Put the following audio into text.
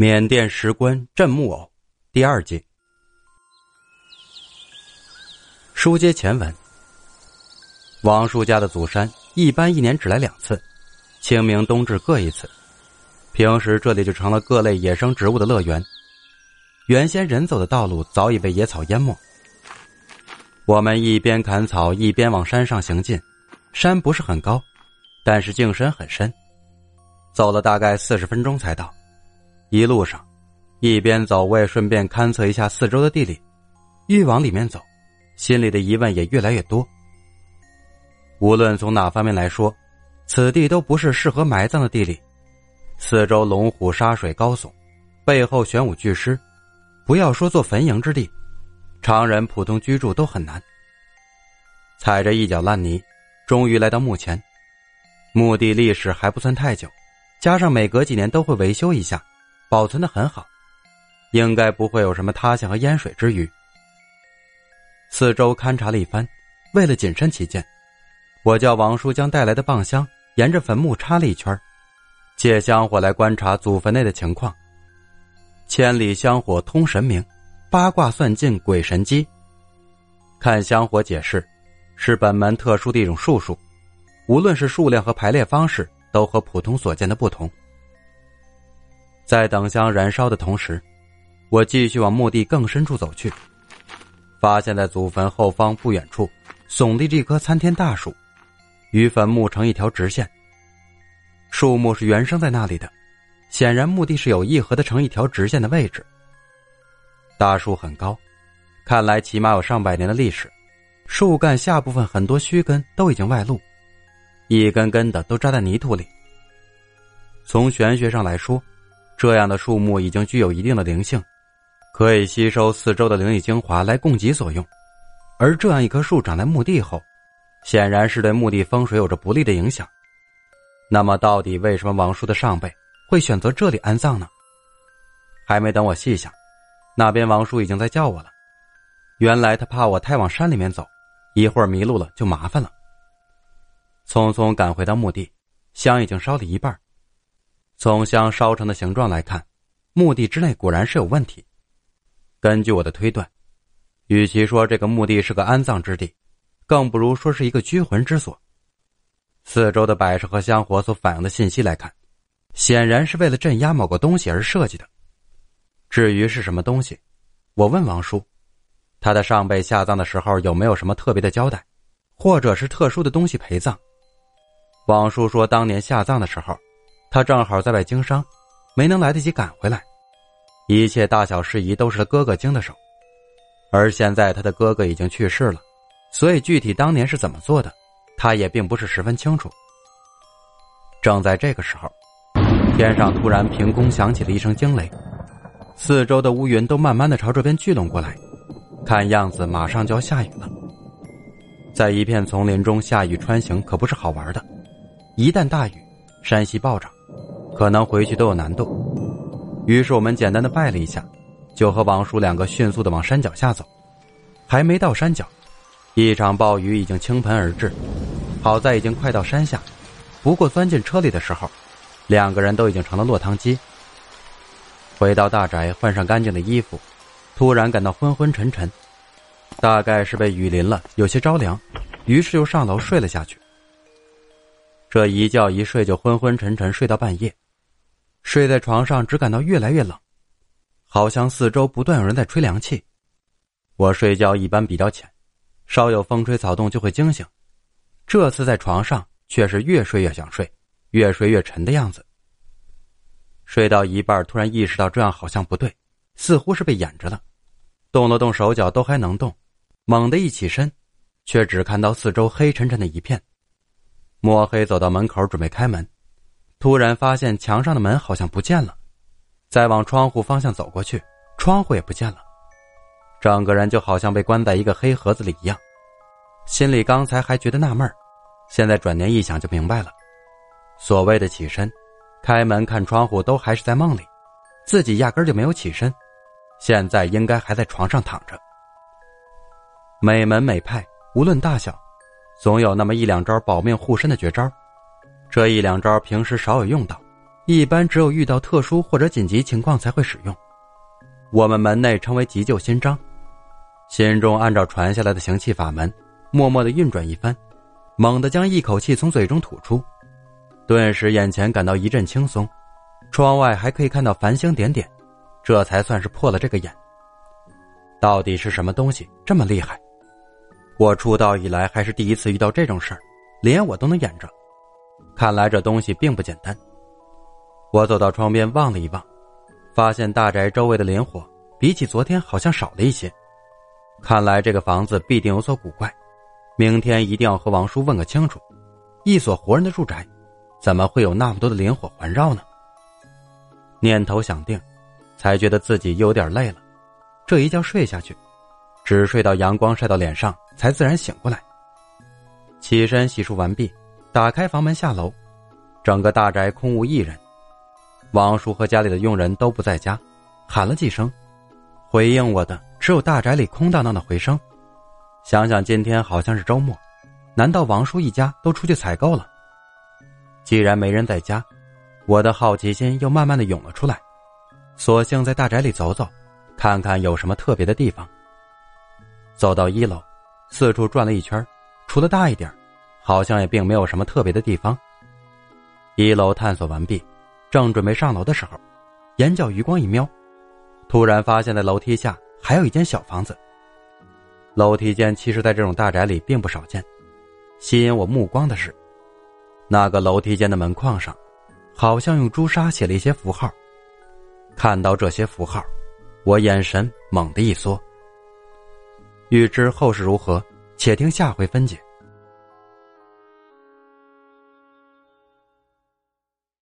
缅甸石棺镇木偶第二集。书接前文，王叔家的祖山一般一年只来两次，清明、冬至各一次。平时这里就成了各类野生植物的乐园。原先人走的道路早已被野草淹没。我们一边砍草一边往山上行进，山不是很高，但是径深很深，走了大概四十分钟才到。一路上，一边走我也顺便勘测一下四周的地理，越往里面走，心里的疑问也越来越多。无论从哪方面来说，此地都不是适合埋葬的地理。四周龙虎沙水高耸，背后玄武巨尸，不要说做坟营之地，常人普通居住都很难。踩着一脚烂泥，终于来到墓前。墓地历史还不算太久，加上每隔几年都会维修一下。保存的很好，应该不会有什么塌陷和淹水之虞。四周勘察了一番，为了谨慎起见，我叫王叔将带来的棒香沿着坟墓插了一圈，借香火来观察祖坟内的情况。千里香火通神明，八卦算尽鬼神机。看香火解释，是本门特殊的一种术数，无论是数量和排列方式，都和普通所见的不同。在等香燃烧的同时，我继续往墓地更深处走去。发现，在祖坟后方不远处，耸立着一棵参天大树，与坟墓成一条直线。树木是原生在那里的，显然墓地是有意和它成一条直线的位置。大树很高，看来起码有上百年的历史。树干下部分很多须根都已经外露，一根根的都扎在泥土里。从玄学上来说。这样的树木已经具有一定的灵性，可以吸收四周的灵力精华来供给所用。而这样一棵树长在墓地后，显然是对墓地风水有着不利的影响。那么，到底为什么王叔的上辈会选择这里安葬呢？还没等我细想，那边王叔已经在叫我了。原来他怕我太往山里面走，一会儿迷路了就麻烦了。匆匆赶回到墓地，香已经烧了一半。从香烧成的形状来看，墓地之内果然是有问题。根据我的推断，与其说这个墓地是个安葬之地，更不如说是一个拘魂之所。四周的摆设和香火所反映的信息来看，显然是为了镇压某个东西而设计的。至于是什么东西，我问王叔，他的上辈下葬的时候有没有什么特别的交代，或者是特殊的东西陪葬？王叔说，当年下葬的时候。他正好在外经商，没能来得及赶回来，一切大小事宜都是他哥哥经的手，而现在他的哥哥已经去世了，所以具体当年是怎么做的，他也并不是十分清楚。正在这个时候，天上突然凭空响起了一声惊雷，四周的乌云都慢慢的朝这边聚拢过来，看样子马上就要下雨了。在一片丛林中下雨穿行可不是好玩的，一旦大雨，山溪暴涨。可能回去都有难度，于是我们简单的拜了一下，就和王叔两个迅速的往山脚下走。还没到山脚，一场暴雨已经倾盆而至。好在已经快到山下，不过钻进车里的时候，两个人都已经成了落汤鸡。回到大宅，换上干净的衣服，突然感到昏昏沉沉，大概是被雨淋了，有些着凉，于是又上楼睡了下去。这一觉一睡就昏昏沉沉，睡到半夜。睡在床上，只感到越来越冷，好像四周不断有人在吹凉气。我睡觉一般比较浅，稍有风吹草动就会惊醒。这次在床上却是越睡越想睡，越睡越沉的样子。睡到一半，突然意识到这样好像不对，似乎是被掩着了。动了动手脚都还能动，猛地一起身，却只看到四周黑沉沉的一片。摸黑走到门口，准备开门。突然发现墙上的门好像不见了，再往窗户方向走过去，窗户也不见了，整个人就好像被关在一个黑盒子里一样。心里刚才还觉得纳闷现在转念一想就明白了，所谓的起身、开门、看窗户都还是在梦里，自己压根就没有起身，现在应该还在床上躺着。每门每派，无论大小，总有那么一两招保命护身的绝招。这一两招平时少有用到，一般只有遇到特殊或者紧急情况才会使用。我们门内称为急救心章。心中按照传下来的行气法门，默默的运转一番，猛地将一口气从嘴中吐出，顿时眼前感到一阵轻松，窗外还可以看到繁星点点，这才算是破了这个眼。到底是什么东西这么厉害？我出道以来还是第一次遇到这种事儿，连我都能演着，看来这东西并不简单。我走到窗边望了一望，发现大宅周围的灵火比起昨天好像少了一些。看来这个房子必定有所古怪，明天一定要和王叔问个清楚。一所活人的住宅，怎么会有那么多的灵火环绕呢？念头想定，才觉得自己有点累了，这一觉睡下去，只睡到阳光晒到脸上，才自然醒过来。起身洗漱完毕，打开房门下楼，整个大宅空无一人，王叔和家里的佣人都不在家，喊了几声，回应我的。只有大宅里空荡荡的回声。想想今天好像是周末，难道王叔一家都出去采购了？既然没人在家，我的好奇心又慢慢的涌了出来，索性在大宅里走走，看看有什么特别的地方。走到一楼，四处转了一圈，除了大一点，好像也并没有什么特别的地方。一楼探索完毕，正准备上楼的时候，眼角余光一瞄，突然发现在楼梯下。还有一间小房子，楼梯间其实，在这种大宅里并不少见。吸引我目光的是，那个楼梯间的门框上，好像用朱砂写了一些符号。看到这些符号，我眼神猛地一缩。欲知后事如何，且听下回分解。